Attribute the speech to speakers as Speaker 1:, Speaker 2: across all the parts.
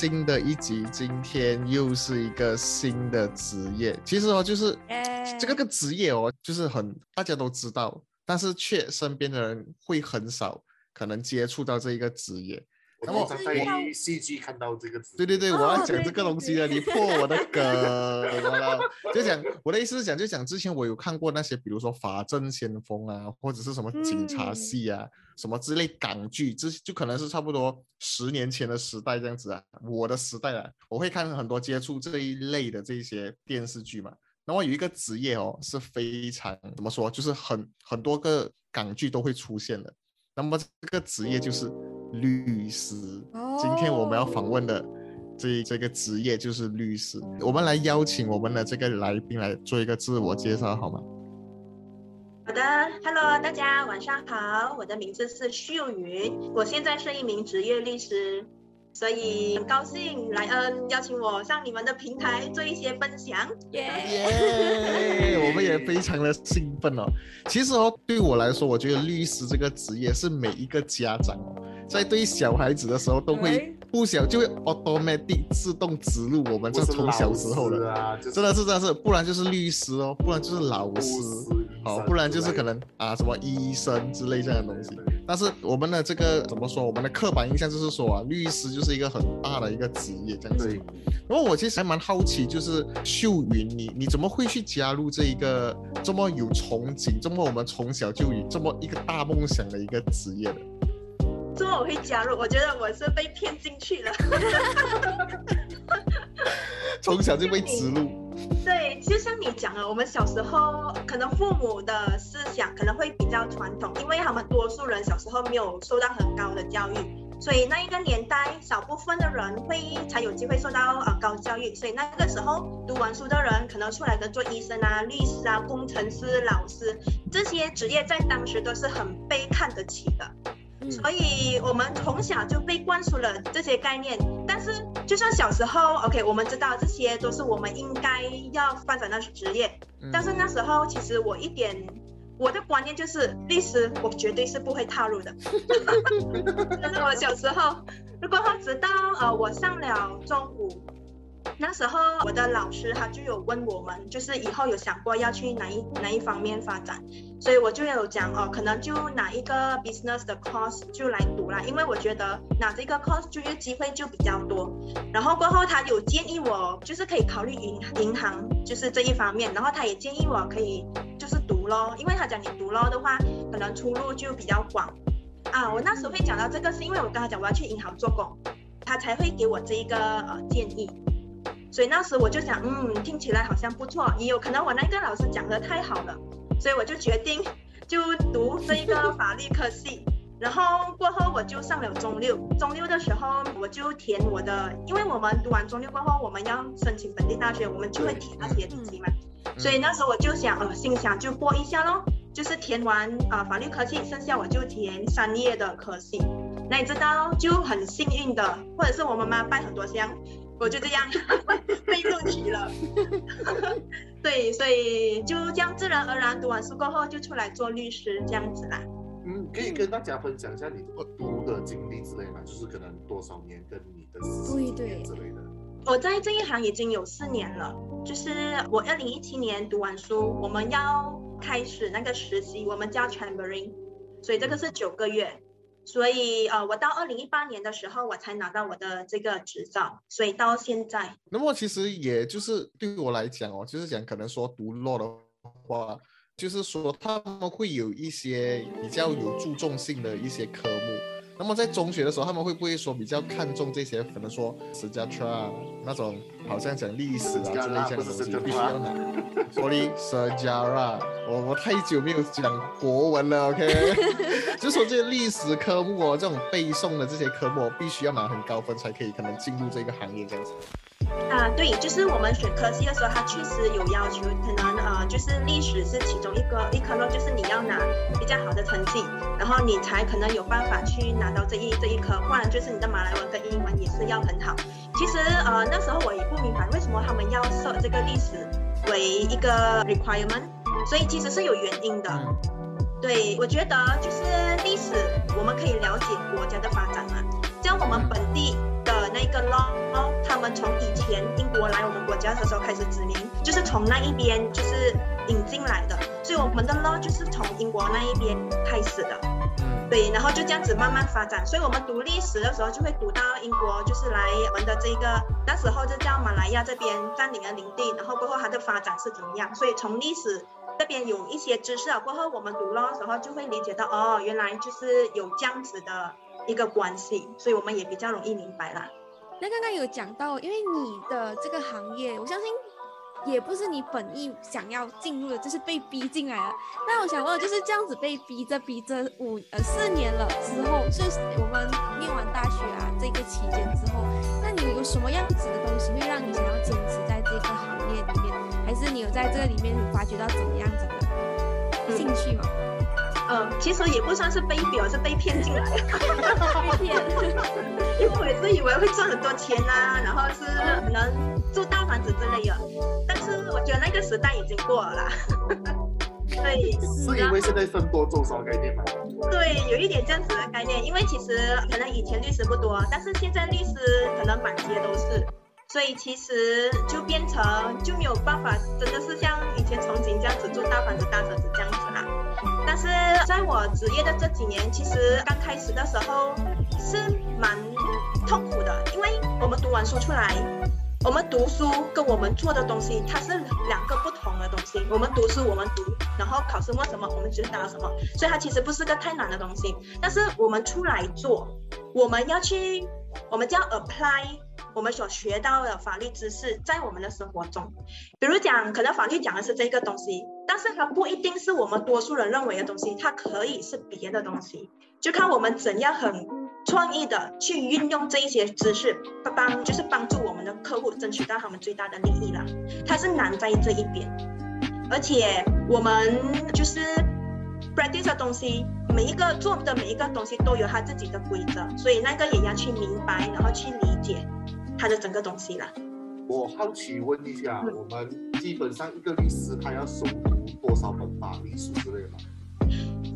Speaker 1: 新的一集，今天又是一个新的职业。其实哦，就是这个个职业哦，就是很大家都知道，但是却身边的人会很少可能接触到这一个职业。
Speaker 2: 然后在戏剧看到这个词，
Speaker 1: 对对对，我要讲这个东西了，你破我的梗 了。就讲我的意思是讲，就讲之前我有看过那些，比如说《法证先锋》啊，或者是什么警察戏啊，什么之类港剧，这就可能是差不多十年前的时代这样子啊。我的时代啊，我会看很多接触这一类的这些电视剧嘛。那么有一个职业哦，是非常怎么说，就是很很多个港剧都会出现的。那么这个职业就是律师。今天我们要访问的这这个职业就是律师。我们来邀请我们的这个来宾来做一个自我介绍，好吗？
Speaker 3: 好的，Hello，大家晚上好，我的名字是秀云，我现在是一名职业律师，所以很高兴莱恩邀请我上你们的平台做一些分享。
Speaker 1: 耶！我们也非常的兴奋哦。其实哦，对我来说，我觉得律师这个职业是每一个家长哦，在对小孩子的时候都会不小就会 automatic 自动植入我们这从小时候的，真的是真的是，不然就是律师哦，不然就是老师，好，不然就是可能啊什么医生之类这样的东西。但是我们的这个怎么说？我们的刻板印象就是说啊，律师就是一个很大的一个职业这样子。然后我其实还蛮好奇，就是秀云，你你怎么会去加入这一个这么有憧憬、这么我们从小就有这么一个大梦想的一个职业的？
Speaker 3: 这么我会加入？我觉得我是被骗进去了。
Speaker 1: 从小就被植入。
Speaker 3: 对，就像你讲了，我们小时候可能父母的思想可能会比较传统，因为他们多数人小时候没有受到很高的教育，所以那一个年代少部分的人会才有机会受到呃高教育，所以那个时候读完书的人可能出来的做医生啊、律师啊、工程师、老师这些职业在当时都是很被看得起的。所以，我们从小就被灌输了这些概念。但是，就算小时候，OK，我们知道这些都是我们应该要发展的职业。但是那时候，其实我一点我的观念就是律师，我绝对是不会踏入的。但是我小时候，如果直到呃我上了中五。那时候我的老师他就有问我们，就是以后有想过要去哪一哪一方面发展，所以我就有讲哦，可能就拿一个 business 的 course 就来读啦，因为我觉得拿这个 course 就业机会就比较多。然后过后他有建议我，就是可以考虑银银行，就是这一方面。然后他也建议我可以就是读咯，因为他讲你读咯的话，可能出路就比较广。啊，我那时候会讲到这个，是因为我跟他讲我要去银行做工，他才会给我这一个呃建议。所以那时我就想，嗯，听起来好像不错，也有可能我那个老师讲的太好了，所以我就决定 就读这一个法律科系。然后过后我就上了中六，中六的时候我就填我的，因为我们读完中六过后，我们要申请本地大学，我们就会填那些东西嘛。所以那时候我就想，呃，心想就过一下咯，就是填完啊法律科系，剩下我就填商业的科系。那你知道就很幸运的，或者是我妈妈拜很多香。我就这样被录取了，对，所以就这样自然而然读完书过后就出来做律师这样子啦。
Speaker 2: 嗯，可以跟大家分享一下你读的经历之类吗？就是可能多少年跟你的对对之类的。
Speaker 3: 我在这一行已经有四年了，就是我二零一七年读完书，我们要开始那个实习，我们叫 chambering，所以这个是九个月。所以，呃，我到二零一八年的时候，我才拿到我的这个执照，所以到现在。
Speaker 1: 那么，其实也就是对于我来讲哦，就是讲可能说读 law 的话，就是说他们会有一些比较有注重性的一些科目，那么在中学的时候，他们会不会说比较看重这些，可能说史家啊那种，好像讲历史啊之类这样的东西，必须要拿。Sorry，史家啊，我我太久没有讲国文了，OK？就说这些历史科目哦，这种背诵的这些科目，必须要拿很高分才可以可能进入这个行业这样子。
Speaker 3: 啊，对，就是我们选科系的时候，它确实有要求，可能呃，就是历史是其中一个一科咯，就是你要拿比较好的成绩，然后你才可能有办法去拿到这一这一科，不然就是你的马来文跟英文也是要很好。其实呃那时候我也不明白为什么他们要设这个历史为一个 requirement，所以其实是有原因的。对，我觉得就是历史我们可以了解国家的发展嘛，像我们本地。的那个 law，他们从以前英国来我们国家的时候开始殖民，就是从那一边就是引进来的，所以我们的 law 就是从英国那一边开始的，对，然后就这样子慢慢发展，所以我们读历史的时候就会读到英国就是来我们的这个那时候就叫马来亚这边占领了领地，然后过后它的发展是怎么样，所以从历史这边有一些知识了过后，我们读了的时候就会理解到哦，原来就是有这样子的。一个关系，所以我们也比较容易明白啦。
Speaker 4: 那刚刚有讲到，因为你的这个行业，我相信也不是你本意想要进入的，就是被逼进来了。那我想问，就是这样子被逼着逼着五呃四年了之后，是我们念完大学啊这个期间之后，那你有什么样子的东西会让你想要坚持在这个行业里面？还是你有在这个里面发掘到怎么样子的兴趣吗？
Speaker 3: 其实也不算是被逼，而是被骗进来的。
Speaker 4: 被骗，
Speaker 3: 因为我也是以为会赚很多钱呐，然后是能住大房子之类的。但是我觉得那个时代已经过了啦。对，
Speaker 2: 是因为现在分多做少概念吗？
Speaker 3: 对，有一点这样子的概念。因为其实可能以前律师不多，但是现在律师可能满街都是。所以其实就变成就没有办法，真的是像以前憧憬这样子住大房子、大车子这样子啦。但是在我职业的这几年，其实刚开始的时候是蛮痛苦的，因为我们读完书出来，我们读书跟我们做的东西它是两个不同的东西。我们读书，我们读，然后考试问什么，我们就答什么，所以它其实不是个太难的东西。但是我们出来做，我们要去，我们叫 apply。我们所学到的法律知识，在我们的生活中，比如讲，可能法律讲的是这个东西，但是它不一定是我们多数人认为的东西，它可以是别的东西，就看我们怎样很创意的去运用这一些知识，帮就是帮助我们的客户争取到他们最大的利益了。它是难在这一边，而且我们就是 practice 的东西，每一个做的每一个东西都有它自己的规则，所以那个也要去明白，然后去理解。他的整个东西啦。
Speaker 2: 我好奇问一下，我们基本上一个律师他要熟读多少本法律书之类的吗？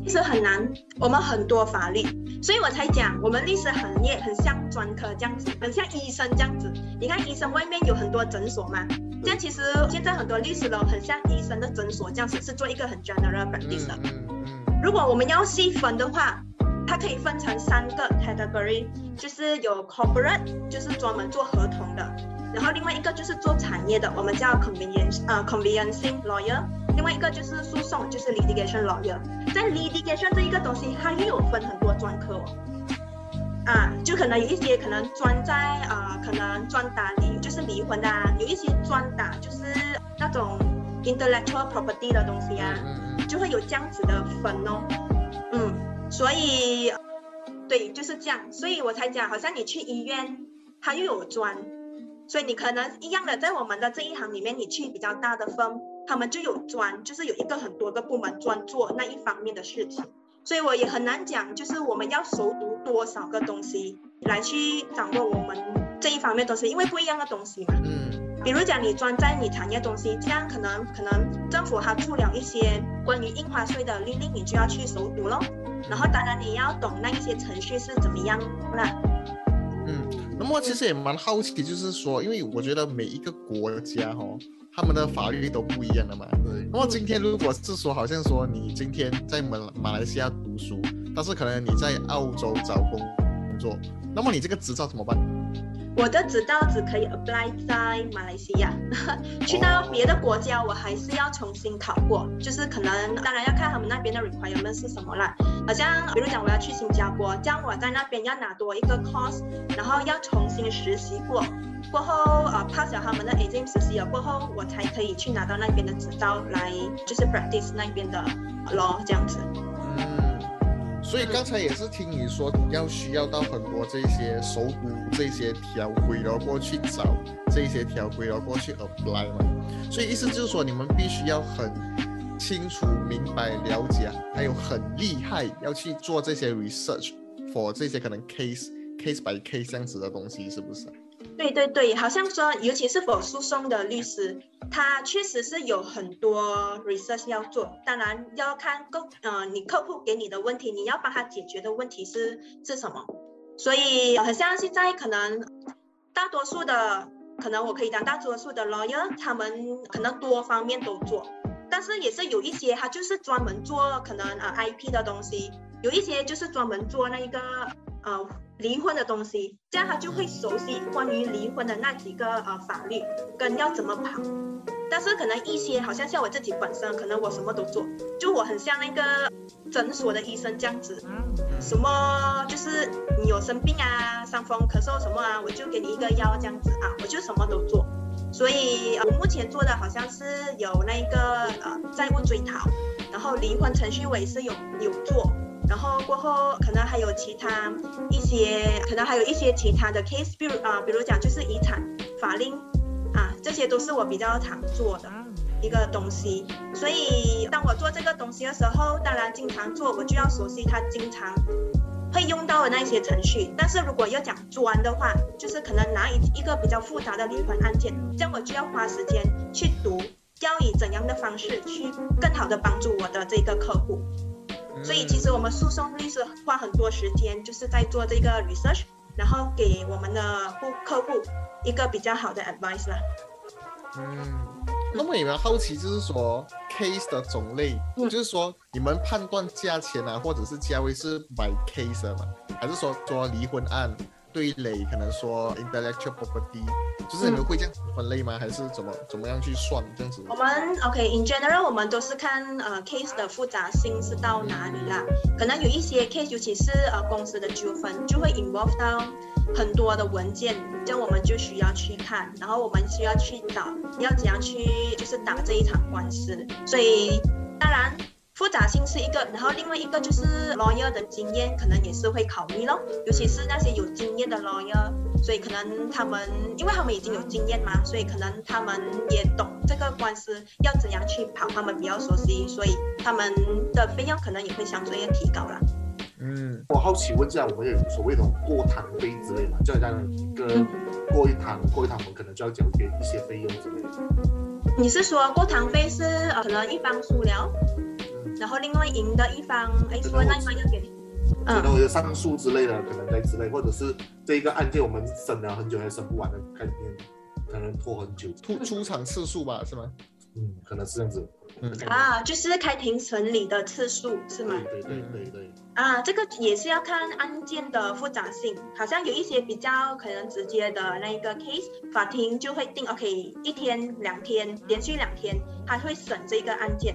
Speaker 3: 其实很难，我们很多法律，所以我才讲我们律师行业很像专科这样子，很像医生这样子。你看医生外面有很多诊所嘛，这样其实现在很多律师楼很像医生的诊所这样子，是做一个很 general practice 的。如果我们要细分的话。它可以分成三个 category，就是有 corporate，就是专门做合同的，然后另外一个就是做产业的，我们叫 convenience，呃 conveyancing lawyer，另外一个就是诉讼，就是 litigation lawyer。在 litigation 这一个东西，它又有分很多专科哦，啊，就可能有一些可能专在啊，可能专打离，就是离婚的啊，有一些专打就是那种 intellectual property 的东西啊，就会有这样子的分哦，嗯。所以，对，就是这样，所以我才讲，好像你去医院，它又有专，所以你可能一样的，在我们的这一行里面，你去比较大的分，他们就有专，就是有一个很多个部门专做那一方面的事情，所以我也很难讲，就是我们要熟读多少个东西来去掌握我们这一方面东西，因为不一样的东西嘛。嗯。比如讲，你专在你产业东西，这样可能可能政府它出了一些关于印花税的律令，你就要去熟读喽。然后当然你要懂那一些程序是怎么样那
Speaker 1: 嗯，那么其实也蛮好奇，就是说，因为我觉得每一个国家哦，他们的法律都不一样的嘛。对。那么今天如果是说，好像说你今天在马马来西亚读书，但是可能你在澳洲找工工作，那么你这个执照怎么办？
Speaker 3: 我的执照只可以 apply 在马来西亚，去到别的国家我还是要重新考过，就是可能当然要看他们那边的 requirement 是什么啦。好像比如讲我要去新加坡，这样我在那边要拿多一个 course，然后要重新实习过，过后呃 pass 了他们的 exam 实习了过后，我才可以去拿到那边的执照来就是 practice 那边的 law 这样子。
Speaker 1: 所以刚才也是听你说要需要到很多这些手鼓这些条规，然后过去找这些条规，然后过去 apply 嘛。所以意思就是说你们必须要很。清楚、明白、了解，还有很厉害，要去做这些 research for 这些可能 case case by case 这样子的东西，是不是？
Speaker 3: 对对对，好像说，尤其是否诉讼的律师，他确实是有很多 research 要做。当然要看客，呃，你客户给你的问题，你要帮他解决的问题是是什么。所以，好像现在可能大多数的，可能我可以讲大多数的 lawyer，他们可能多方面都做。但是也是有一些，他就是专门做可能呃 IP 的东西，有一些就是专门做那一个呃离婚的东西，这样他就会熟悉关于离婚的那几个呃法律跟要怎么跑。但是可能一些好像像我自己本身，可能我什么都做，就我很像那个诊所的医生这样子，什么就是你有生病啊、伤风咳嗽什么啊，我就给你一个药这样子啊，我就什么都做。所以，我目前做的好像是有那个呃债务追讨，然后离婚程序我也是有有做，然后过后可能还有其他一些，可能还有一些其他的 case，比如啊，比如讲就是遗产法令啊，这些都是我比较常做的一个东西。所以，当我做这个东西的时候，当然经常做，我就要熟悉它经常。会用到的那些程序，但是如果要讲专的话，就是可能拿一一个比较复杂的离婚案件，这样我就要花时间去读，要以怎样的方式去更好的帮助我的这个客户。所以其实我们诉讼律师花很多时间，就是在做这个 research，然后给我们的户客户一个比较好的 advice 啦。
Speaker 1: 嗯。那么你们好奇就是说 case 的种类，就是说你们判断价钱啊，或者是价位是 by case 的吗？还是说说离婚案对垒，可能说 intellectual property，就是你们会这样分类吗？还是怎么怎么样去算这样子？
Speaker 3: 我们 OK，in general 我们都是看呃 case 的复杂性是到哪里啦。可能有一些 case，尤其是呃公司的纠纷，就会 involve 到。很多的文件，这样我们就需要去看，然后我们需要去找，要怎样去就是打这一场官司。所以当然复杂性是一个，然后另外一个就是 lawyer 的经验可能也是会考虑咯，尤其是那些有经验的 lawyer，所以可能他们因为他们已经有经验嘛，所以可能他们也懂这个官司要怎样去跑，他们比较熟悉，所以他们的费用可能也会相对要提高了。
Speaker 2: 嗯，我好奇问一下，我们有所谓的过堂费之类嘛？就好像一个过一堂，过一堂我们可能就要交给一些费用之类的。
Speaker 3: 你是说过堂费是呃，可能一方输了，然后另外赢的一方，哎，输的那一方要给？
Speaker 2: 可能有上诉之类的，可能在之类，或者是这一个案件我们审了很久还审不完的概念，可能拖很久。
Speaker 1: 出出场次数吧，是吗？
Speaker 2: 嗯，可能是这样子。
Speaker 3: 啊，就是开庭审理的次数是吗？
Speaker 2: 对对对对。
Speaker 3: 啊，这个也是要看案件的复杂性，好像有一些比较可能直接的那一个 case，法庭就会定 OK，一天两天，连续两天，他会审这个案件。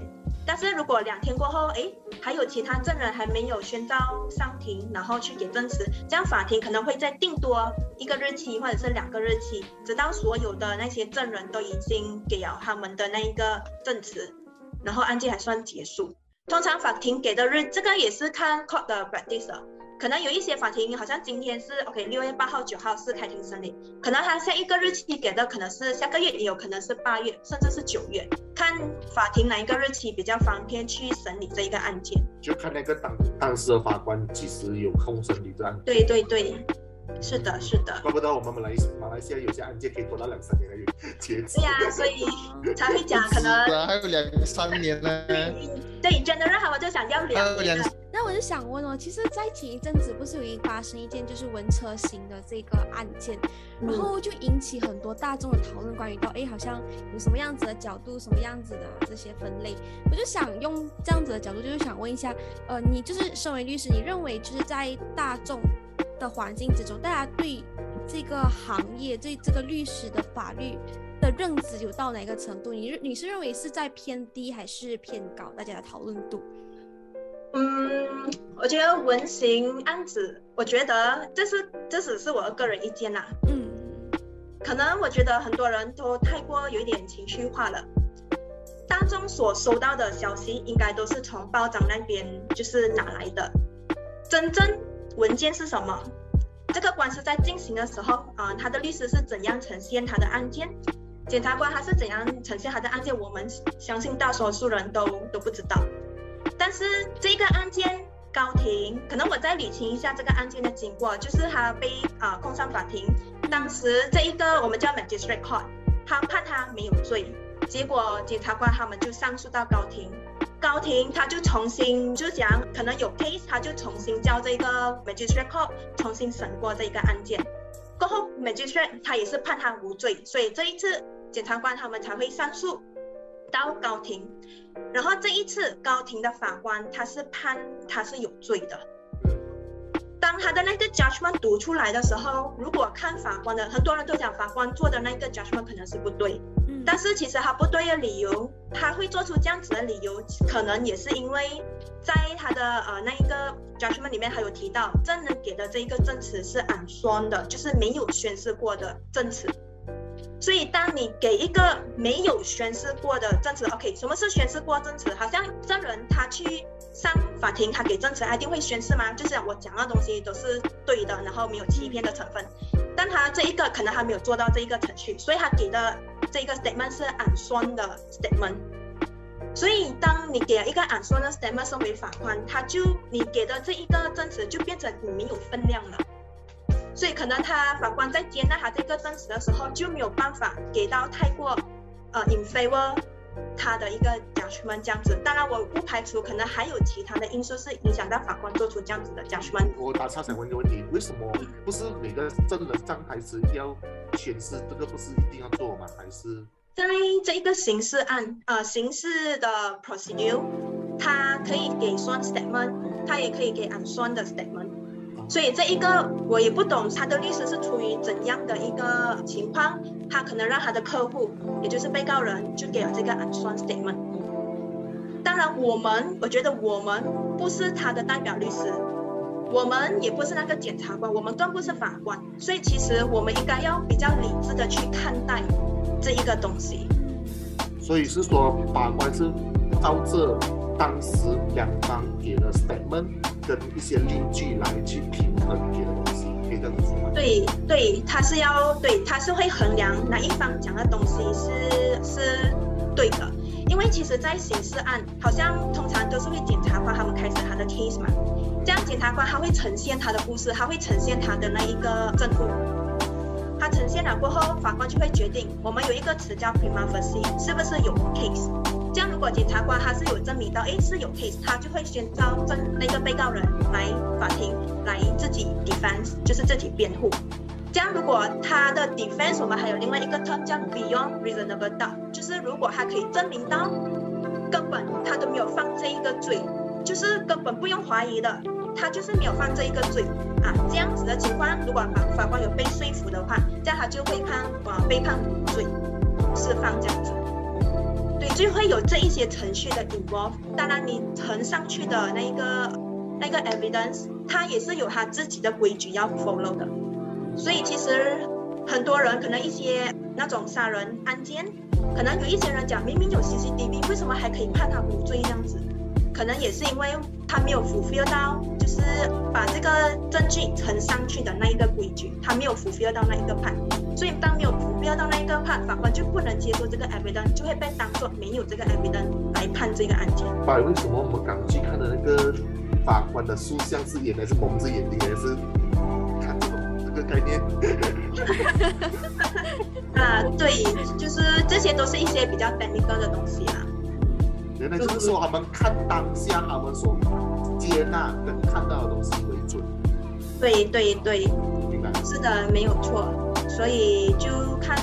Speaker 3: 但是如果两天过后，哎，还有其他证人还没有宣召上庭，然后去给证词，这样法庭可能会再定多一个日期或者是两个日期，直到所有的那些证人都已经给了他们的那一个证词，然后案件还算结束。通常法庭给的日，这个也是看 court 的 practice。可能有一些法庭好像今天是 OK，六月八号、九号是开庭审理，可能他下一个日期给的可能是下个月，也有可能是八月，甚至是九月，看法庭哪一个日期比较方便去审理这一个案件，
Speaker 2: 就看那个当当时的法官几时有空审理这案。
Speaker 3: 对对对。是的，是的，
Speaker 2: 怪不得我们马来马来西亚有些案件可以拖到两三年才结
Speaker 3: 束。对呀，所以才会讲可能
Speaker 1: 还有两三年呢。
Speaker 3: 对，general 我就想要两年。
Speaker 4: 那我就想问哦，其实，在前一阵子不是有一发生一件就是文车型的这个案件，然后就引起很多大众的讨论，关于到哎，好像有什么样子的角度，什么样子的这些分类，我就想用这样子的角度，就是想问一下，呃，你就是身为律师，你认为就是在大众。的环境之中，大家对这个行业、对这个律师的法律的认知有到哪个程度？你你是认为是在偏低还是偏高？大家的讨论度？
Speaker 3: 嗯，我觉得文刑案子，我觉得这是这只是我的个人意见啦。
Speaker 4: 嗯，
Speaker 3: 可能我觉得很多人都太过有一点情绪化了。当中所收到的消息，应该都是从报章那边就是拿来的。真正文件是什么？这个官司在进行的时候，啊、他的律师是怎样呈现他的案件？检察官他是怎样呈现他的案件？我们相信大多数人都都不知道。但是这个案件，高庭可能我再理清一下这个案件的经过，就是他被啊、控上法庭，当时这一个我们叫 magistrate court，他判他没有罪，结果检察官他们就上诉到高庭，高庭他就重新就讲可能有 case，他就重新叫这个 magistrate court 重新审过这一个案件，过后 magistrate 他也是判他无罪，所以这一次检察官他们才会上诉到高庭，然后这一次高庭的法官他是判他是有罪的。当他的那个 judgment 读出来的时候，如果看法官的，很多人都讲法官做的那个 judgment 可能是不对，但是其实他不对的理由，他会做出这样子的理由，可能也是因为在他的呃那一个 judgment 里面，他有提到证人给的这一个证词是暗双的，就是没有宣誓过的证词。所以，当你给一个没有宣誓过的证词，OK，什么是宣誓过证词？好像证人他去上法庭，他给证词，他一定会宣誓吗？就是我讲的东西都是对的，然后没有欺骗的成分。但他这一个可能还没有做到这一个程序，所以他给的这一个 statement 是暗双的 statement。所以，当你给了一个暗双的 statement 送给法官，他就你给的这一个证词就变成你没有分量了。所以可能他法官在接纳他这个证词的时候，就没有办法给到太过呃 in favor 他的一个 judgment 这样子。当然，我不排除可能还有其他的因素是影响到法官做出这样子的 judgment。
Speaker 2: 我打岔想问一个问题，为什么不是每个证人上台时要宣誓，这个不是一定要做吗？还是
Speaker 3: 在这一个刑事案，呃，刑事的 procedure，他可以给 sworn statement，他也可以给 unsworn 的 statement。所以这一个我也不懂，他的律师是出于怎样的一个情况，他可能让他的客户，也就是被告人，就给了这个 unsworn statement。当然，我们我觉得我们不是他的代表律师，我们也不是那个检察官，我们更不是法官，所以其实我们应该要比较理智的去看待这一个东西。
Speaker 2: 所以是说法官是照着当时两方给的 statement 跟一些例据来去平衡给的东西，可以这样子说吗？
Speaker 3: 对对，他是要对，他是会衡量哪一方讲的东西是是对的，因为其实，在刑事案，好像通常都是会检察官他们开始他的 case 嘛，这样检察官他会呈现他的故事，他会呈现他的那一个证物，他呈现了过后，法官就会决定，我们有一个词叫 prima facie，是不是有 case？这样如果检察官他是有证明到，诶是有 case，他就会宣召证那个被告人来法庭来自己 defense，就是自己辩护。这样如果他的 defense，我们还有另外一个 term 叫 beyond reasonable doubt，就是如果他可以证明到根本他都没有犯这一个罪，就是根本不用怀疑的，他就是没有犯这一个罪啊。这样子的情况，如果法法官有被说服的话，这样他就会判啊被判无罪，释放这样子。对，就会有这一些程序的 involve。当然，你呈上去的那一个那个 evidence，它也是有它自己的规矩要 follow 的。所以其实很多人可能一些那种杀人案件，可能有一些人讲明明有 CCTV，为什么还可以判他无罪这样子？可能也是因为他没有 fulfill 到，就是把这个证据呈上去的那一个规矩，他没有 fulfill 到那一个判。所以当没有 fulfill 到那一个判，法官就不能接受这个 evidence，就会被当做没有这个 evidence 来判这个案件。
Speaker 2: 爸，为什么我们刚去看的那个法官的塑像是眼还是蒙着眼睛，还是看这种这个概念？
Speaker 3: 啊，对，就是这些都是一些比较 technical 的东西啦。
Speaker 2: 原来就是说他们看当下他们所接纳跟看到的东西为准，
Speaker 3: 对对对，
Speaker 2: 明白？
Speaker 3: 是的，没有错。所以就看，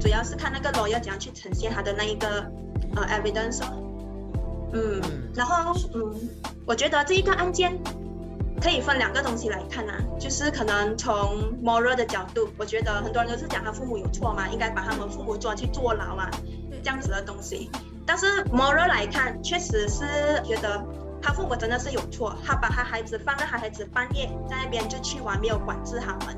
Speaker 3: 主要是看那个 lawyer 怎样去呈现他的那一个呃 evidence 哦。嗯，然后嗯，我觉得这一个案件可以分两个东西来看啊，就是可能从 moral 的角度，我觉得很多人都是讲他父母有错嘛，应该把他们父母抓去坐牢啊，这样子的东西。但是 moral 来看，确实是觉得他父母真的是有错，他把他孩子放在他孩子半夜在那边就去玩，没有管制他们，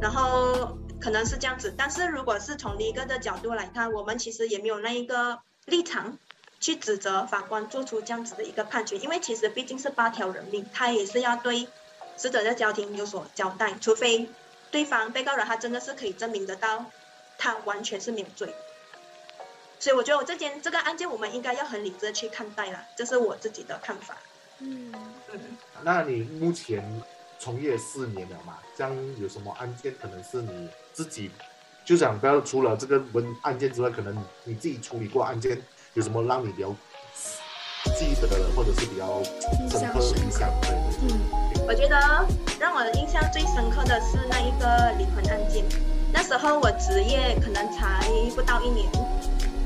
Speaker 3: 然后可能是这样子。但是如果是从一个的角度来看，我们其实也没有那一个立场去指责法官做出这样子的一个判决，因为其实毕竟是八条人命，他也是要对死者的家庭有所交代，除非对方被告人他真的是可以证明得到他完全是没有罪。所以我觉得我这件这个案件，我们应该要很理智的去看待啦，这是我自己的看法。
Speaker 4: 嗯，
Speaker 3: 嗯，
Speaker 2: 那你目前从业四年了嘛？这样有什么案件可能是你自己就想不要除了这个文案件之外，可能你自己处理过案件，有什么让你比较记得的，或者是比较深刻的印象？对。
Speaker 4: 嗯，
Speaker 3: 我觉得让我印象最深刻的是那一个离婚案件。那时候我职业可能才不到一年，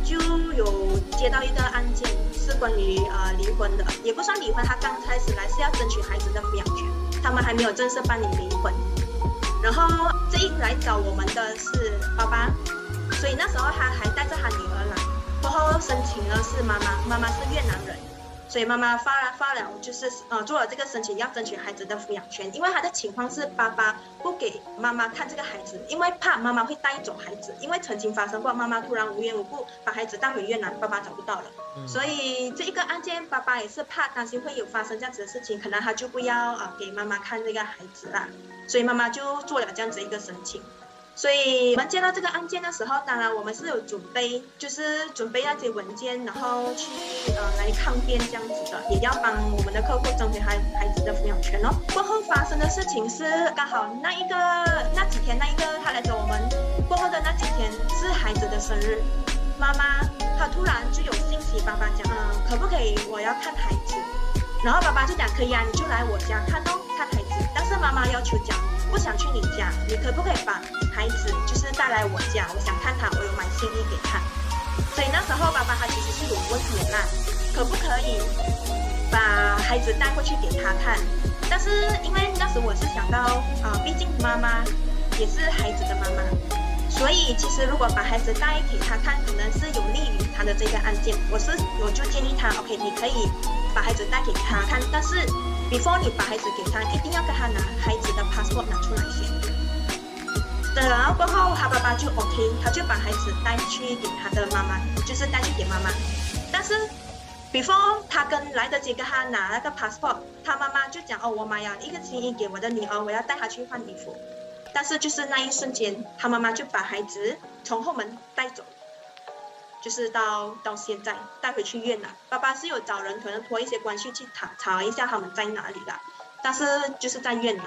Speaker 3: 就有接到一个案件，是关于呃离婚的，也不算离婚，他刚开始来是要争取孩子的抚养权，他们还没有正式办理离婚。然后这一来找我们的是爸爸，所以那时候他还带着他女儿来，然后申请的是妈妈，妈妈是越南人。所以妈妈发了发了，就是呃做了这个申请，要争取孩子的抚养权。因为他的情况是爸爸不给妈妈看这个孩子，因为怕妈妈会带走孩子。因为曾经发生过，妈妈突然无缘无故把孩子带回越南，爸爸找不到了。所以这一个案件，爸爸也是怕担心会有发生这样子的事情，可能他就不要啊、呃给妈妈看这个孩子啦。所以妈妈就做了这样子一个申请。所以我们接到这个案件的时候，当然我们是有准备，就是准备那些文件，然后去呃来抗辩这样子的，也要帮我们的客户争取孩孩子的抚养权哦。过后发生的事情是刚好那一个那几天那一个他来找我们过后的那几天是孩子的生日，妈妈她突然就有信息爸爸讲，嗯、可不可以我要看孩子？然后爸爸就讲可以啊，你就来我家看哦，看孩子。但是妈妈要求讲不想去你家，你可不可以把孩子就是带来我家？我想看他，我有买新衣给他。所以那时候爸爸他其实是有问你啦，可不可以把孩子带过去给他看？但是因为那时我是想到啊、毕竟妈妈也是孩子的妈妈，所以其实如果把孩子带给他看，可能是有利于他的这个案件。我是我就建议他，OK，你可以把孩子带给他看，但是 before 你把孩子给他，一定要跟他拿孩子的 passport 出来。对，然后过后他爸爸就 OK，他就把孩子带去给他的妈妈，就是带去给妈妈。但是 before 他跟来得及跟他拿那个 passport，他妈妈就讲哦，我买了一个新衣给我的女儿，我要带她去换衣服。但是就是那一瞬间，他妈妈就把孩子从后门带走，就是到到现在带回去越南。爸爸是有找人可能托一些关系去查查一下他们在哪里啦，但是就是在越南。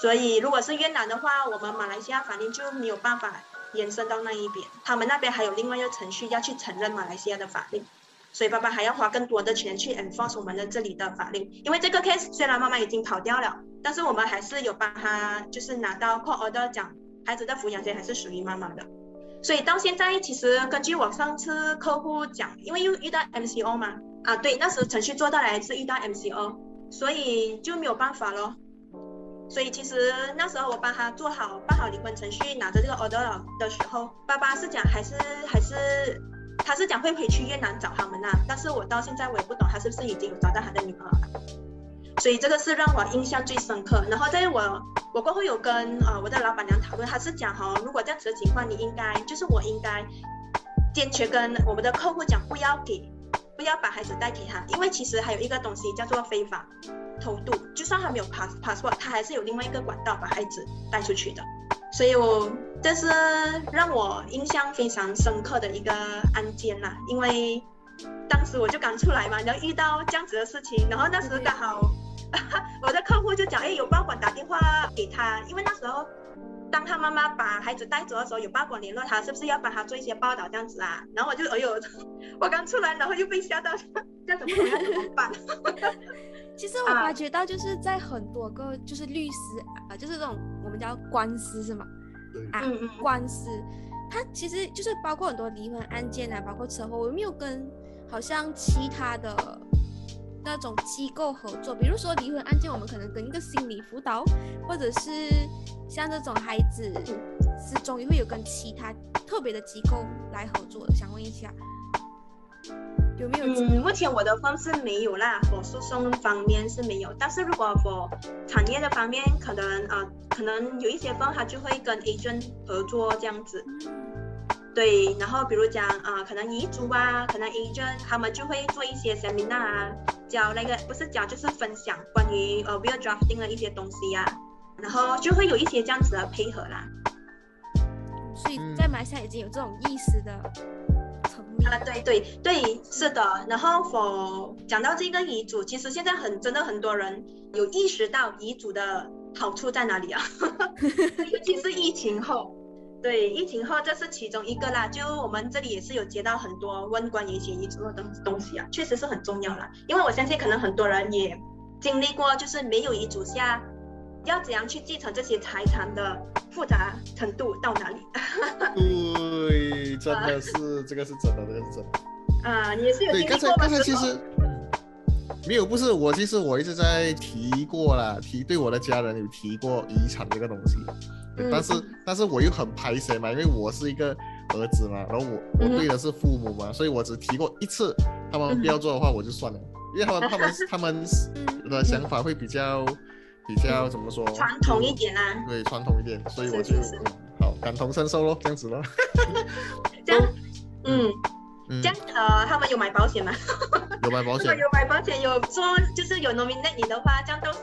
Speaker 3: 所以如果是越南的话，我们马来西亚法令就没有办法延伸到那一边，他们那边还有另外一个程序要去承认马来西亚的法令。所以爸爸还要花更多的钱去 enforce 我们的这里的法令，因为这个 case 虽然妈妈已经跑掉了，但是我们还是有帮他就是拿到 court order 讲孩子的抚养权还是属于妈妈的，所以到现在其实根据我上次客户讲，因为又遇到 MCO 嘛，啊对，那时程序做到来是遇到 MCO，所以就没有办法咯。所以其实那时候我帮他做好办好离婚程序，拿着这个 order 的时候，爸爸是讲还是还是他是讲会回去越南找他们呐、但是我到现在我也不懂他是不是已经有找到他的女儿了。所以这个是让我印象最深刻。然后在我我过后有跟呃我的老板娘讨论，她是讲哈、如果这样子的情况，你应该就是我应该坚决跟我们的客户讲，不要给，不要把孩子带给他，因为其实还有一个东西叫做非法偷渡，就算他没有 pass passport，他还是有另外一个管道把孩子带出去的。所以我这是让我印象非常深刻的一个案件啦，因为当时我就刚出来嘛，然后遇到这样子的事情，然后那时刚好 我的客户就讲，哎，有报馆打电话给他，因为那时候当他妈妈把孩子带走的时候，有报馆联络他，是不是要帮他做一些报道这样子啊？然后我就哎呦，我刚出来，然后又被吓到，这样怎么要怎么办？
Speaker 4: 其实我
Speaker 3: 啊
Speaker 4: 发觉到就是在很多个就是律师啊，就是这种我们叫官司是吗？
Speaker 2: 对，
Speaker 4: 啊
Speaker 3: 嗯嗯
Speaker 4: 官司，它其实就是包括很多离婚案件啊，包括车祸，我有没有跟好像其他的那种机构合作？比如说离婚案件，我们可能跟一个心理辅导，或者是像这种孩子失踪，也会有跟其他特别的机构来合作的。想问一下，有没有
Speaker 3: 嗯，目前我的方是没有啦，我诉讼方面是没有，但是如果我产业的方面，可能呃，可能有一些方他就会跟 agent 合作这样子，对，然后比如讲啊、呃可能遗嘱啊，可能 agent 他们就会做一些 seminar 啊，教那个不是教就是分享关于呃 will drafting 的一些东西啊，然后就会有一些这样子的配合啦。
Speaker 4: 所以
Speaker 1: 嗯
Speaker 4: 在马来西亚已经有这种意识的成立。
Speaker 3: 啊，对对对，是的。然后否讲到这个遗嘱，其实现在很真的很多人有意识到遗嘱的好处在哪里啊，尤其是疫情后。对，疫情后这是其中一个啦。就我们这里也是有接到很多问关于一些遗嘱的东东西啊，确实是很重要啦。因为我相信可能很多人也经历过，就是没有遗嘱下要怎样去继承这些财产的复杂程度到哪里。
Speaker 1: 对，真的是 这个是真的，这个是真的。
Speaker 3: 啊，你也是有
Speaker 1: 对，
Speaker 3: 经历过吗？
Speaker 1: 刚才刚才其实没有，不是我，其实我一直在提过啦，提对我的家人有提过遗产这个东西，对
Speaker 3: 嗯。
Speaker 1: 但是但是我又很排谁嘛，因为我是一个儿子嘛，然后我我对的是父母嘛，所以我只提过一次，他们不要做的话我就算了，因为他们他们他们
Speaker 4: 嗯
Speaker 1: 的想法会比较比较怎么说？
Speaker 3: 传统一点啊。
Speaker 1: 对传统一点，所以我就好感同身受咯，这样子咯。
Speaker 3: 这样，嗯，
Speaker 1: 嗯。
Speaker 3: 这，样呃，他们有买保险吗？
Speaker 1: 有买保险，
Speaker 3: 有买保险，有说就是有 nominate 你的话，这样到时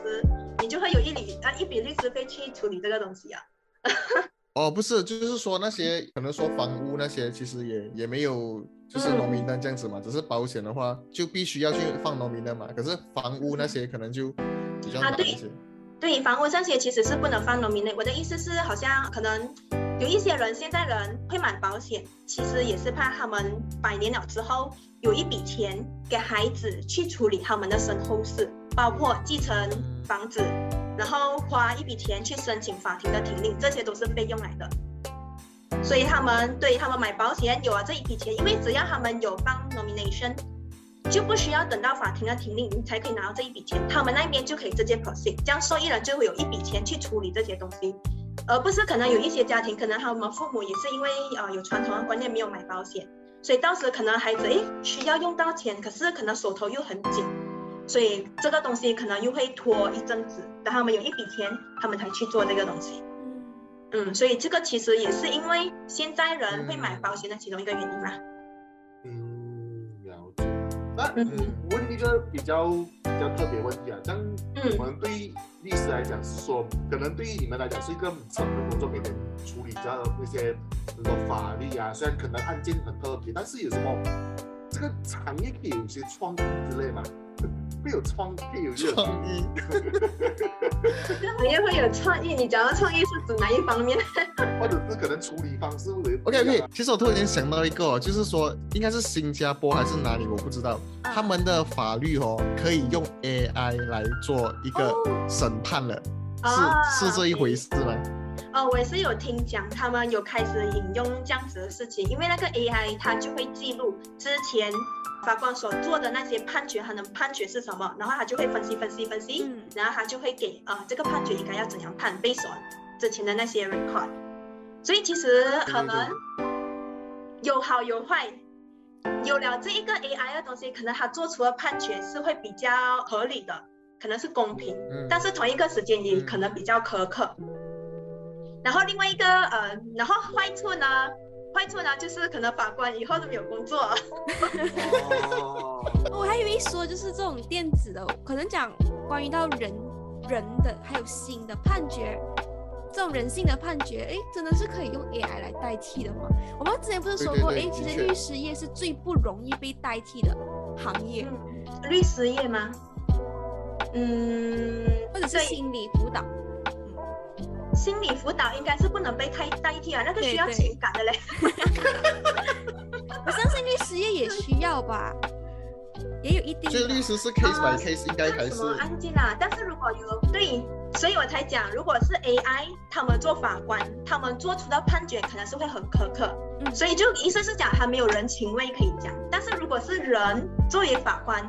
Speaker 3: 你就会有一笔啊一笔律师费去处理这个东西啊。
Speaker 1: 哦，不是，就是说那些可能说房屋那些，其实也也没有就是
Speaker 3: 嗯
Speaker 1: 农民单这样子嘛，只是保险的话就必须要去放农民的嘛，可是房屋那些可能就比较难一些。
Speaker 3: 对，房屋这些其实是不能放 nominate。我的意思是，好像可能有一些人现在人会买保险，其实也是怕他们百年了之后有一笔钱给孩子去处理他们的身后事，包括继承房子，然后花一笔钱去申请法庭的庭令，这些都是被用来的。所以他们对他们买保险有了这一笔钱，因为只要他们有帮 nomination，就不需要等到法庭的庭令，你才可以拿到这一笔钱，他们那边就可以直接 proceed，这样受益人就会有一笔钱去处理这些东西，而不是可能有一些家庭，可能他们父母也是因为呃有传统的观念没有买保险，所以到时可能孩子诶需要用到钱，可是可能手头又很紧，所以这个东西可能又会拖一阵子，等他们有一笔钱，他们才去做这个东西。
Speaker 4: 嗯，
Speaker 3: 嗯，所以这个其实也是因为现在人会买保险的其中一个原因啦。
Speaker 2: 嗯，了解。那
Speaker 3: 嗯
Speaker 2: 嗯，问一个比较比较特别问题啊，像
Speaker 3: 嗯
Speaker 2: 我们对于律师来讲是说，可能对于你们来讲是一个什么工作，每天处理掉那些很多法律啊，虽然可能案件很特别，但是有什么这个行业可以有些创意之类嘛？会有创，可以有
Speaker 1: 创意，
Speaker 3: 这个行业会有创意，你讲的创意是指哪一方面？
Speaker 2: 或者是可能处理方式
Speaker 1: OK OK，
Speaker 2: 啊。
Speaker 1: 其实我突然间想到一个、哦，就是说应该是新加坡还是哪里，我不知道，
Speaker 4: 啊
Speaker 1: 他们的法律哦可以用 AI 来做一个
Speaker 3: 哦
Speaker 1: 审判了，
Speaker 3: 啊
Speaker 1: 是是这一回事吗？
Speaker 3: 哦，我也是有听讲，他们有开始引用这样子的事情，因为那个 AI 它就会记录之前法官所做的那些判决，他的判决是什么，然后他就会分析分析分析，
Speaker 4: 嗯
Speaker 3: 然后他就会给呃这个判决应该要怎样判，based on 之前的那些 record。所以其实可能有好有坏，有了这一个 AI 的东西，可能他做出的判决是会比较合理的，可能是公平。
Speaker 1: 嗯，
Speaker 3: 但是同一个时间也可能比较苛刻。然后另外一个呃，然后坏处呢，坏处呢就是可能法官以后都没有工作。
Speaker 2: 哦，
Speaker 4: 我还以为说就是这种电子的，可能讲关于到人人的还有心的判决，这种人性的判决，哎，真的是可以用 AI 来代替的吗？我们之前不是说过，哎，其实律师业是最不容易被代替的行业，
Speaker 3: 嗯，律师业吗？嗯，
Speaker 4: 或者是心理辅导。
Speaker 3: 心理辅导应该是不能被代代替啊，那个需要情感的嘞。
Speaker 4: 我相信律师业也需要吧，也有一定
Speaker 1: 所以律。师是 case
Speaker 3: 啊
Speaker 1: by case，应该还
Speaker 3: 看
Speaker 1: 是
Speaker 3: 什么案件啊？但是如果有对，所以我才讲，如果是 AI 他们做法官，他们做出的判决可能是会很苛刻，
Speaker 4: 嗯
Speaker 3: 所以就意思是讲他没有人情味可以讲。但是如果是人作为法官，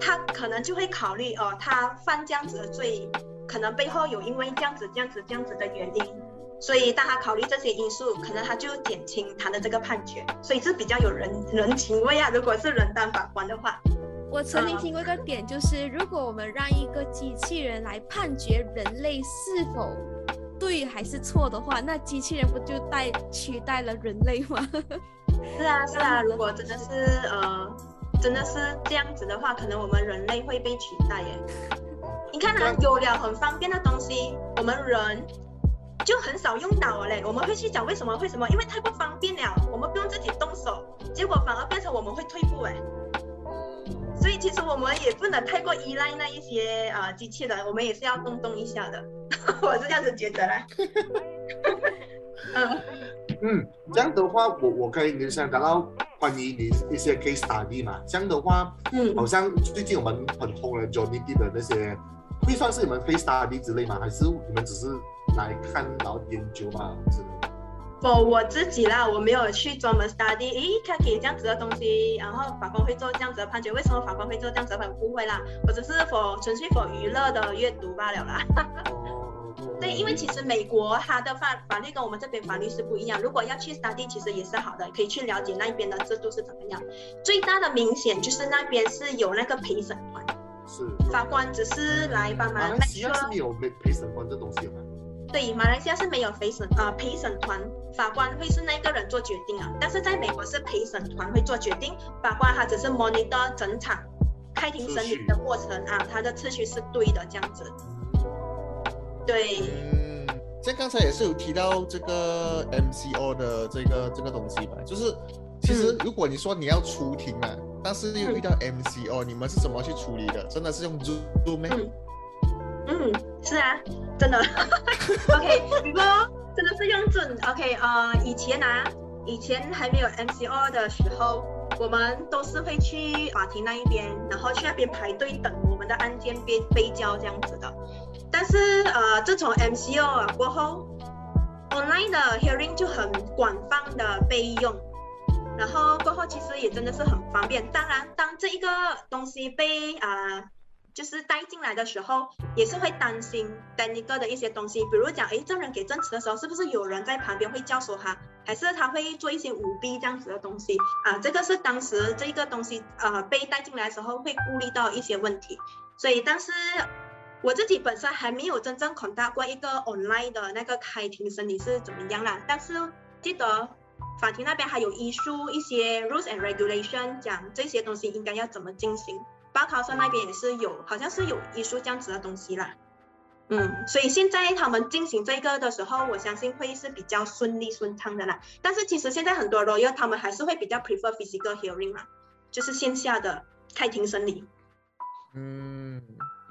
Speaker 3: 他可能就会考虑哦，他犯这样子的罪，可能背后有因为这样子、这样子、这样子的原因，所以当他考虑这些因素，可能他就减轻他的这个判决，所以是比较有人人情味啊。如果是人当法官的话，
Speaker 4: 我曾经听过一个点，就是如果我们让一个机器人来判决人类是否对还是错的话，那机器人不就代取代了人类吗？
Speaker 3: 是啊，是啊。如果真的是呃，真的是这样子的话，可能我们人类会被取代耶。你看啊，有了很方便的东西，我们人就很少用脑了嘞。我们会去讲为什么？为什么？因为太不方便了，我们不用自己动手，结果反而变成我们会退步哎。所以其实我们也不能太过依赖那一些啊机器人，我们也是要动动一下的。我是这样子觉得啦。
Speaker 2: 嗯嗯，这样的话，我我可以联想到关于你一些 case study 嘛。这样的话，嗯，好像最近我们很红的 Johnny D 的那些，会算是你们 case study 之类吗？还是你们只是来看然后研究嘛之类？
Speaker 3: 我我自己啦，我没有去专门 study，诶，他给这样子的东西，然后法官会做这样子的判决，为什么法官会做这样子的判决？不会啦，我只是否纯粹否娱乐的阅读罢了啦。对，因为其实美国它的法法律跟我们这边法律是不一样，如果要去 study，其实也是好的，可以去了解那边的制度是怎么样。最大的明显就是那边是有那个陪审团，
Speaker 2: 是
Speaker 3: 法官只是来帮忙。
Speaker 2: 那西亚是没有陪陪审官这东西吗？
Speaker 3: 对，马来西亚是没有陪审啊，陪审团法官会是那个人做决定啊，但是在美国是陪审团会做决定，法官他只是 monitor 整场开庭审理的过程啊，他的次序是对的这样子。对，
Speaker 1: 嗯，像刚才也是有提到这个 MCO 的这个这个东西吧，就是其实如果你说你要出庭嘛，但是又遇到 MCO，你们是怎么去处理的？真的是用 Zoom 吗？
Speaker 3: 嗯，是啊，真的。OK，如果真的是用准 OK，呃，以前啊，以前还没有 MCO 的时候，我们都是会去法庭那一边，然后去那边排队等我们的案件被被交这样子的。但是呃，自从 MCO 啊过后，online 的 hearing 就很广泛的被用，然后过后其实也真的是很方便。当然，当这一个东西被啊。就是带进来的时候，也是会担心 d a n i e 的一些东西，比如讲，哎，证人给证词的时候，是不是有人在旁边会教唆他，还是他会做一些舞弊这样子的东西啊？这个是当时这个东西呃被带进来的时候会顾虑到一些问题，所以但是我自己本身还没有真正 conduct 过一个 online 的那个开庭审理是怎么样啦，但是记得法庭那边还有医书一些 rules and regulation 讲这些东西应该要怎么进行。报考生那边也是有，好像是有医书这样子的东西啦。嗯，所以现在他们进行这个的时候，我相信会是比较顺利顺畅的啦。但是其实现在很多 lawyer 他们还是会比较 prefer physical hearing 嘛，就是线下的开庭审理。
Speaker 1: 嗯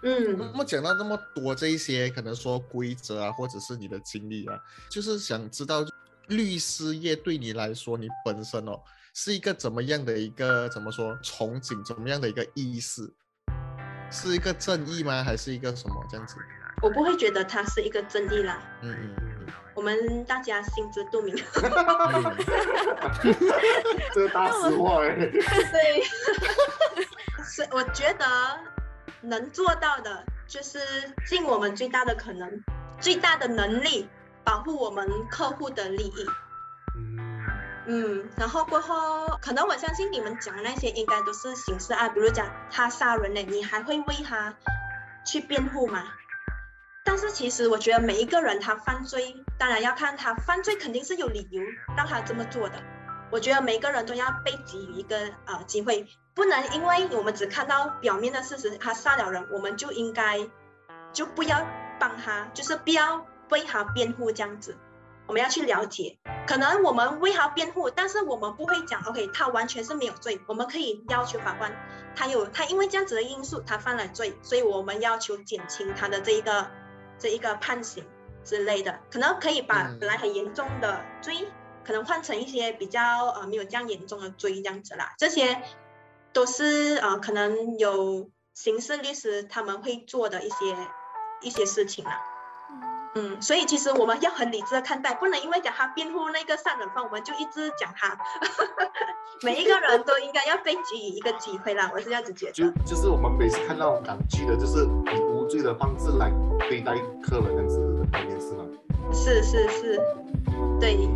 Speaker 3: 嗯。
Speaker 1: 那么讲到那么多这一些，可能说规则啊，或者是你的经历啊，就是想知道律师业对你来说，你本身哦。是一个怎么样的一个怎么说憧憬？怎么样的一个意思？是一个正义吗？还是一个什么这样子？
Speaker 3: 我不会觉得它是一个正义啦。
Speaker 1: 嗯嗯嗯。
Speaker 3: 我们大家心知肚明。
Speaker 2: 这个大实话哎。
Speaker 3: 对。是，我觉得能做到的就是尽我们最大的可能、最大的能力，保护我们客户的利益。嗯，然后过后，可能我相信你们讲那些应该都是刑事案，比如讲他杀人了，你还会为他去辩护吗？但是其实我觉得每一个人他犯罪，当然要看他犯罪肯定是有理由让他这么做的。我觉得每个人都要被给予一个呃机会，不能因为我们只看到表面的事实，他杀了人，我们就应该就不要帮他，就是不要为他辩护这样子。我们要去了解，可能我们为他辩护，但是我们不会讲，OK，他完全是没有罪。我们可以要求法官，他有他因为这样子的因素，他犯了罪，所以我们要求减轻他的这一个这一个判刑之类的，可能可以把本来很严重的罪，可能换成一些比较呃没有这样严重的罪这样子啦。这些都是呃可能有刑事律师他们会做的一些一些事情啦。嗯，所以其实我们要很理智的看待，不能因为讲他辩护那个杀人犯，我们就一直讲他。每一个人都应该要被给予一个机会啦，我是这样子觉得。
Speaker 2: 就就是我们每次看到港剧的，就是以无罪的方式来对待客人，这样子的概念是吗？
Speaker 3: 是是是，对。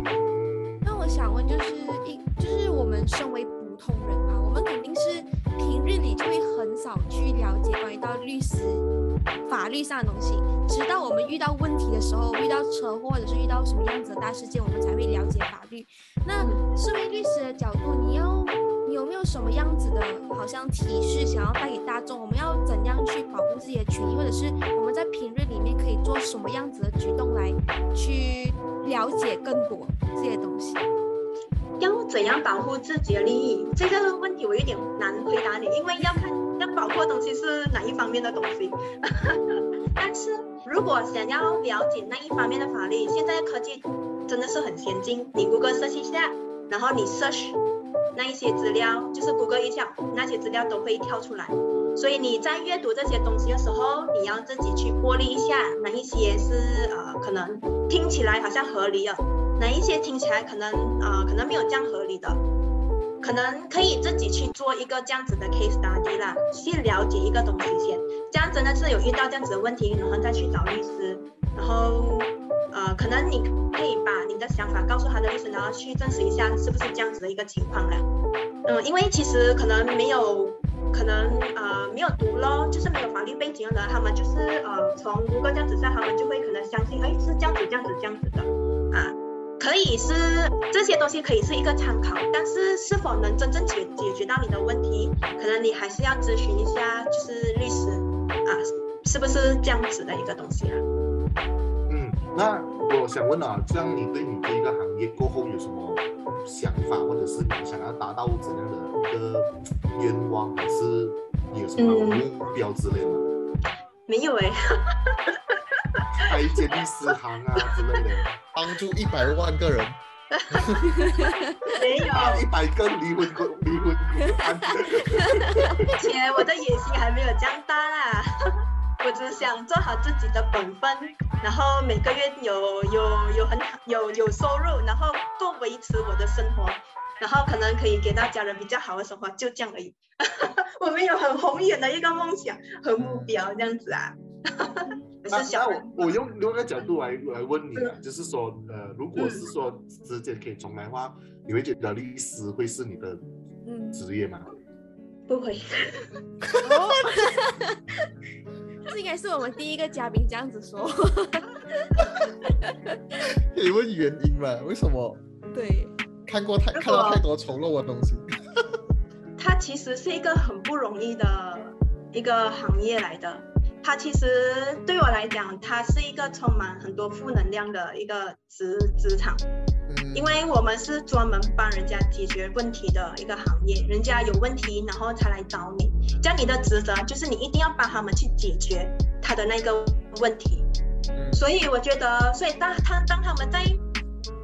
Speaker 4: 那我想问，就是一就是我们身为普通人啊，我我们肯定是平日里就会很少去了解关于到律师法律上的东西，直到我们遇到问题的时候，遇到车祸或者是遇到什么样子的大事件，我们才会了解法律。那身为律师的角度，你要你有没有什么样子的，好像提示想要带给大众，我们要怎样去保护自己的权益，或者是我们在平日里面可以做什么样子的举动来去了解更多这些东西？
Speaker 3: 要怎样保护自己的利益？这个问题我有点难回答你，因为要看要保护的东西是哪一方面的东西。但是如果想要了解那一方面的法律，现在科技真的是很先进，你谷歌搜一下，然后你 search 那一些资料，就是谷歌一下，那些资料都会跳出来。所以你在阅读这些东西的时候，你要自己去过滤一下，哪一些是呃可能听起来好像合理的，哪一些听起来可能呃可能没有这样合理的，可能可以自己去做一个这样子的 case study 啦，去了解一个东西先。这样真的是有遇到这样子的问题，然后再去找律师，然后呃可能你可以把你的想法告诉他的律师，然后去证实一下是不是这样子的一个情况啦。嗯，因为其实可能没有。可能呃没有读咯，就是没有法律背景的人，他们就是呃从谷歌这样子下，他们就会可能相信，哎是这样子这样子这样子的，可以是这些东西可以是一个参考，但是是否能真正解解决到你的问题，可能你还是要咨询一下就是律师啊，是不是这样子的一个东西啊？
Speaker 2: 嗯，那我想问啊，这样你对你这一个行业过后有什么想法，或者是你想要达到怎样的一个愿望，还是你有什么目标之类的吗？
Speaker 3: 没有哎，
Speaker 2: 开一间律师行啊之类的，
Speaker 1: 帮助一百万个人，
Speaker 3: 没有，
Speaker 2: 啊，一百个离婚个离婚案，
Speaker 3: 目前我的野心还没有这样大啦，我只想做好自己的本分，然后每个月有有有很好有有收入，然后够维持我的生活，然后可能可以给到家人比较好的生活，就这样而已。我没有很宏远的一个梦想和目标这样子啊。我
Speaker 2: 那那我我用另外一个角度来来问你啊，就是说呃，如果是说时间可以重来的话，你会觉得律师会是你的
Speaker 4: 嗯，
Speaker 2: 职业吗？
Speaker 3: 不会，
Speaker 4: 哦，这应该是我们第一个嘉宾这样子说。
Speaker 1: 可以问原因吗？为什么
Speaker 4: 对，
Speaker 1: 看过太看到太多丑陋的东西？
Speaker 3: 它其实是一个很不容易的一个行业来的。它其实对我来讲，它是一个充满很多负能量的一个职职场。
Speaker 1: 嗯，
Speaker 3: 因为我们是专门帮人家解决问题的一个行业，人家有问题，然后才来找你，这样你的职责就是你一定要帮他们去解决他的那个问题。
Speaker 1: 嗯
Speaker 3: 所以我觉得，所以当他当他们在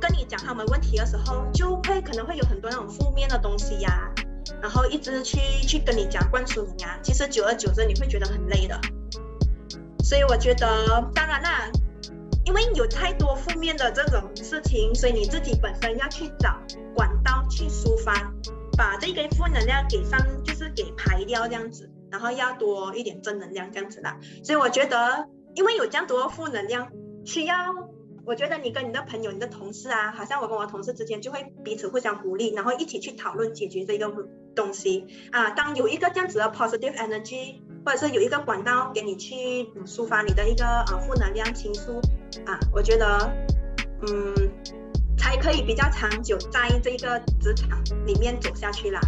Speaker 3: 跟你讲他们问题的时候，就会可能会有很多那种负面的东西呀，然后一直去去跟你讲灌输你呀，其实久而久之你会觉得很累的。所以我觉得，当然啦，因为有太多负面的这种事情，所以你自己本身要去找管道去抒发，把这个负能量给上，就是给排掉这样子，然后要多一点正能量这样子啦。所以我觉得，因为有这样多负能量，需要，我觉得你跟你的朋友、你的同事啊，好像我跟我同事之间就会彼此互相鼓励，然后一起去讨论解决这个东西啊。当有一个这样子的 positive energy，或者是有一个管道给你去抒发你的一个呃负能量倾诉啊，我觉得嗯才可以比较长久在这个职场里面走下去啦。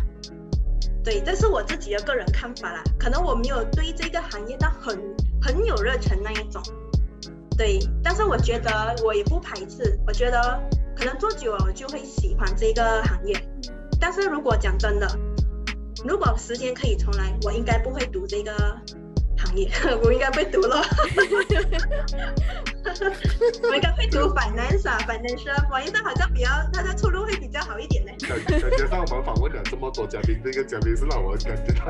Speaker 3: 对，这是我自己的个人看法啦，可能我没有对这个行业到很很有热忱那一种。对，但是我觉得我也不排斥，我觉得可能做久了我就会喜欢这个行业。但是如果讲真的，如果时间可以重来，我应该不会读这个行业，我应该不读了。我应该会读 finance 啊，financial，我应该好像比较它的出路会比较好一点呢。
Speaker 2: 感感觉上我们访问了这么多嘉宾，这个嘉宾是让我感觉到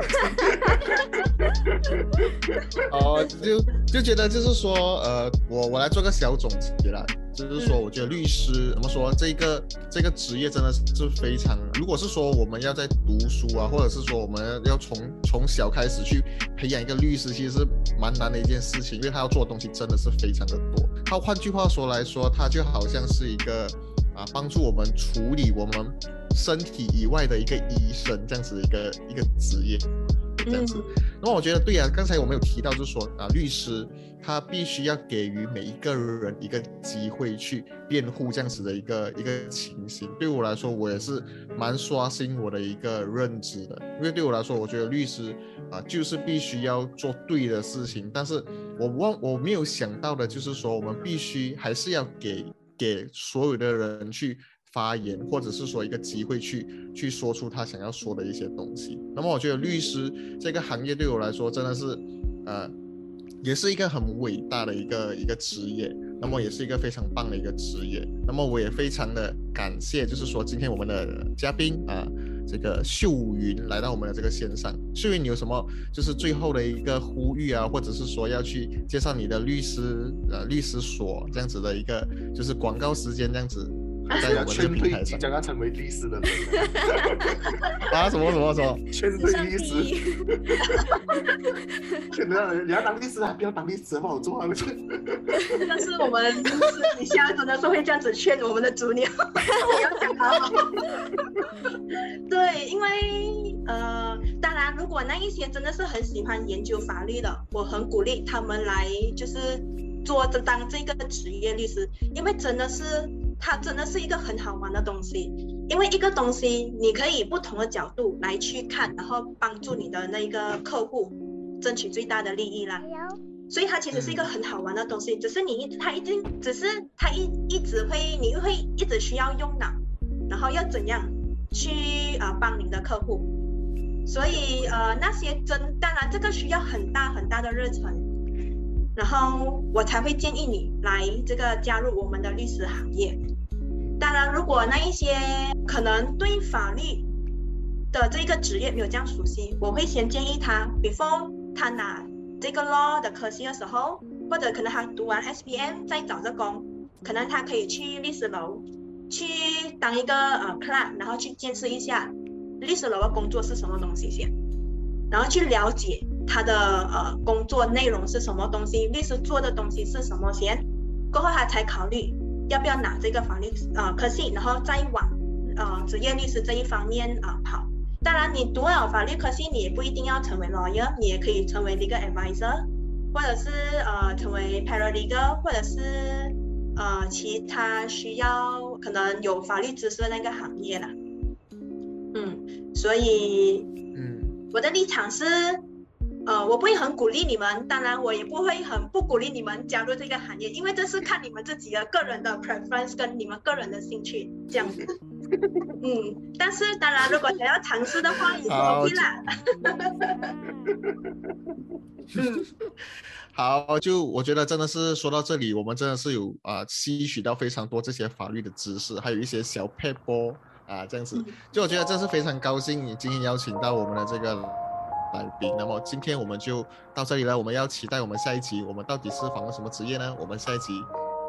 Speaker 1: 哦，就就觉得就是说，呃，我我来做个小总结了。就是说，我觉得律师怎么说，这个这个职业真的是非常，如果是说我们要在读书啊，或者是说我们要从从小开始去培养一个律师，其实是蛮难的一件事情，因为他要做的东西真的是非常的多。他换句话说来说，他就好像是一个啊，帮助我们处理我们身体以外的一个医生这样子的一个一个职业。这样子，那么我觉得对啊，刚才我们有提到，就是说啊，律师他必须要给予每一个人一个机会去辩护这样子的一个一个情形。对我来说，我也是蛮刷新我的一个认知的，因为对我来说，我觉得律师啊，就是必须要做对的事情。但是我忘我没有想到的就是说，我们必须还是要给给所有的人去。发言，或者是说一个机会去去说出他想要说的一些东西。那么我觉得律师这个行业对我来说真的是，呃，也是一个很伟大的一个一个职业。那么也是一个非常棒的一个职业。那么我也非常的感谢，就是说今天我们的嘉宾啊，这个秀云来到我们的这个线上。秀云，你有什么就是最后的一个呼吁啊，或者是说要去介绍你的律师呃律师所这样子的一个就是广告时间这样子。在我们这个平台上，
Speaker 2: 将要成为律师的人
Speaker 1: 啊？什么什么什么？
Speaker 2: 圈退律师？圈退 你要当律师啊不要当律师，不好做啊！
Speaker 3: 但是我们私底下真的是会这样子劝我们的主鸟，不要讲他。对，因为呃，当然，如果那一些真的是很喜欢研究法律的，我很鼓励他们来，就是做这当这个职业律师，因为真的是。它真的是一个很好玩的东西，因为一个东西你可以不同的角度来去看，然后帮助你的那个客户争取最大的利益啦。所以它其实是一个很好玩的东西，只是你一它一定只是它一一直会你会一直需要用脑，然后要怎样去啊帮你的客户。所以呃那些真当然这个需要很大很大的热忱。然后我才会建议你来这个加入我们的律师行业。当然，如果那一些可能对法律的这个职业没有这样熟悉，我会先建议他，before 他拿这个 law 的科系的时候，或者可能他读完 S B M 再找这工，可能他可以去律师楼去当一个呃 clerk，然后去见识一下律师楼的工作是什么东西先，然后去了解。他的呃工作内容是什么东西？律师做的东西是什么先？过后他才考虑要不要拿这个法律呃科系，然后再往呃职业律师这一方面啊跑。当然，你读了法律科系，你也不一定要成为 lawyer，你也可以成为 legal advisor，或者是呃成为 paralegal，或者是呃其他需要可能有法律知识的那个行业啦。嗯，所以嗯，我的立场是。呃，我不会很鼓励你们，当然我也不会很不鼓励你们加入这个行业，因为这是看你们自己的个人的 preference 跟你们个人的兴趣这样子。嗯，但是当然，如果想要尝试的话，也是 OK 啦。
Speaker 1: 嗯，好，就我觉得真的是说到这里，我们真的是有啊吸取到非常多这些法律的知识，还有一些小 paper 啊这样子，就我觉得这是非常高兴，你今天邀请到我们的这个。那么今天我们就到这里了。我们要期待我们下一集，我们到底是访问什么职业呢？我们下一集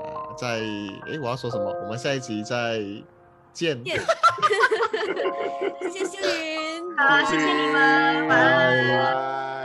Speaker 1: 啊，在诶，我要说什么？我们下一集再见。
Speaker 4: 谢谢秀云，
Speaker 3: 好，谢谢你们，拜拜。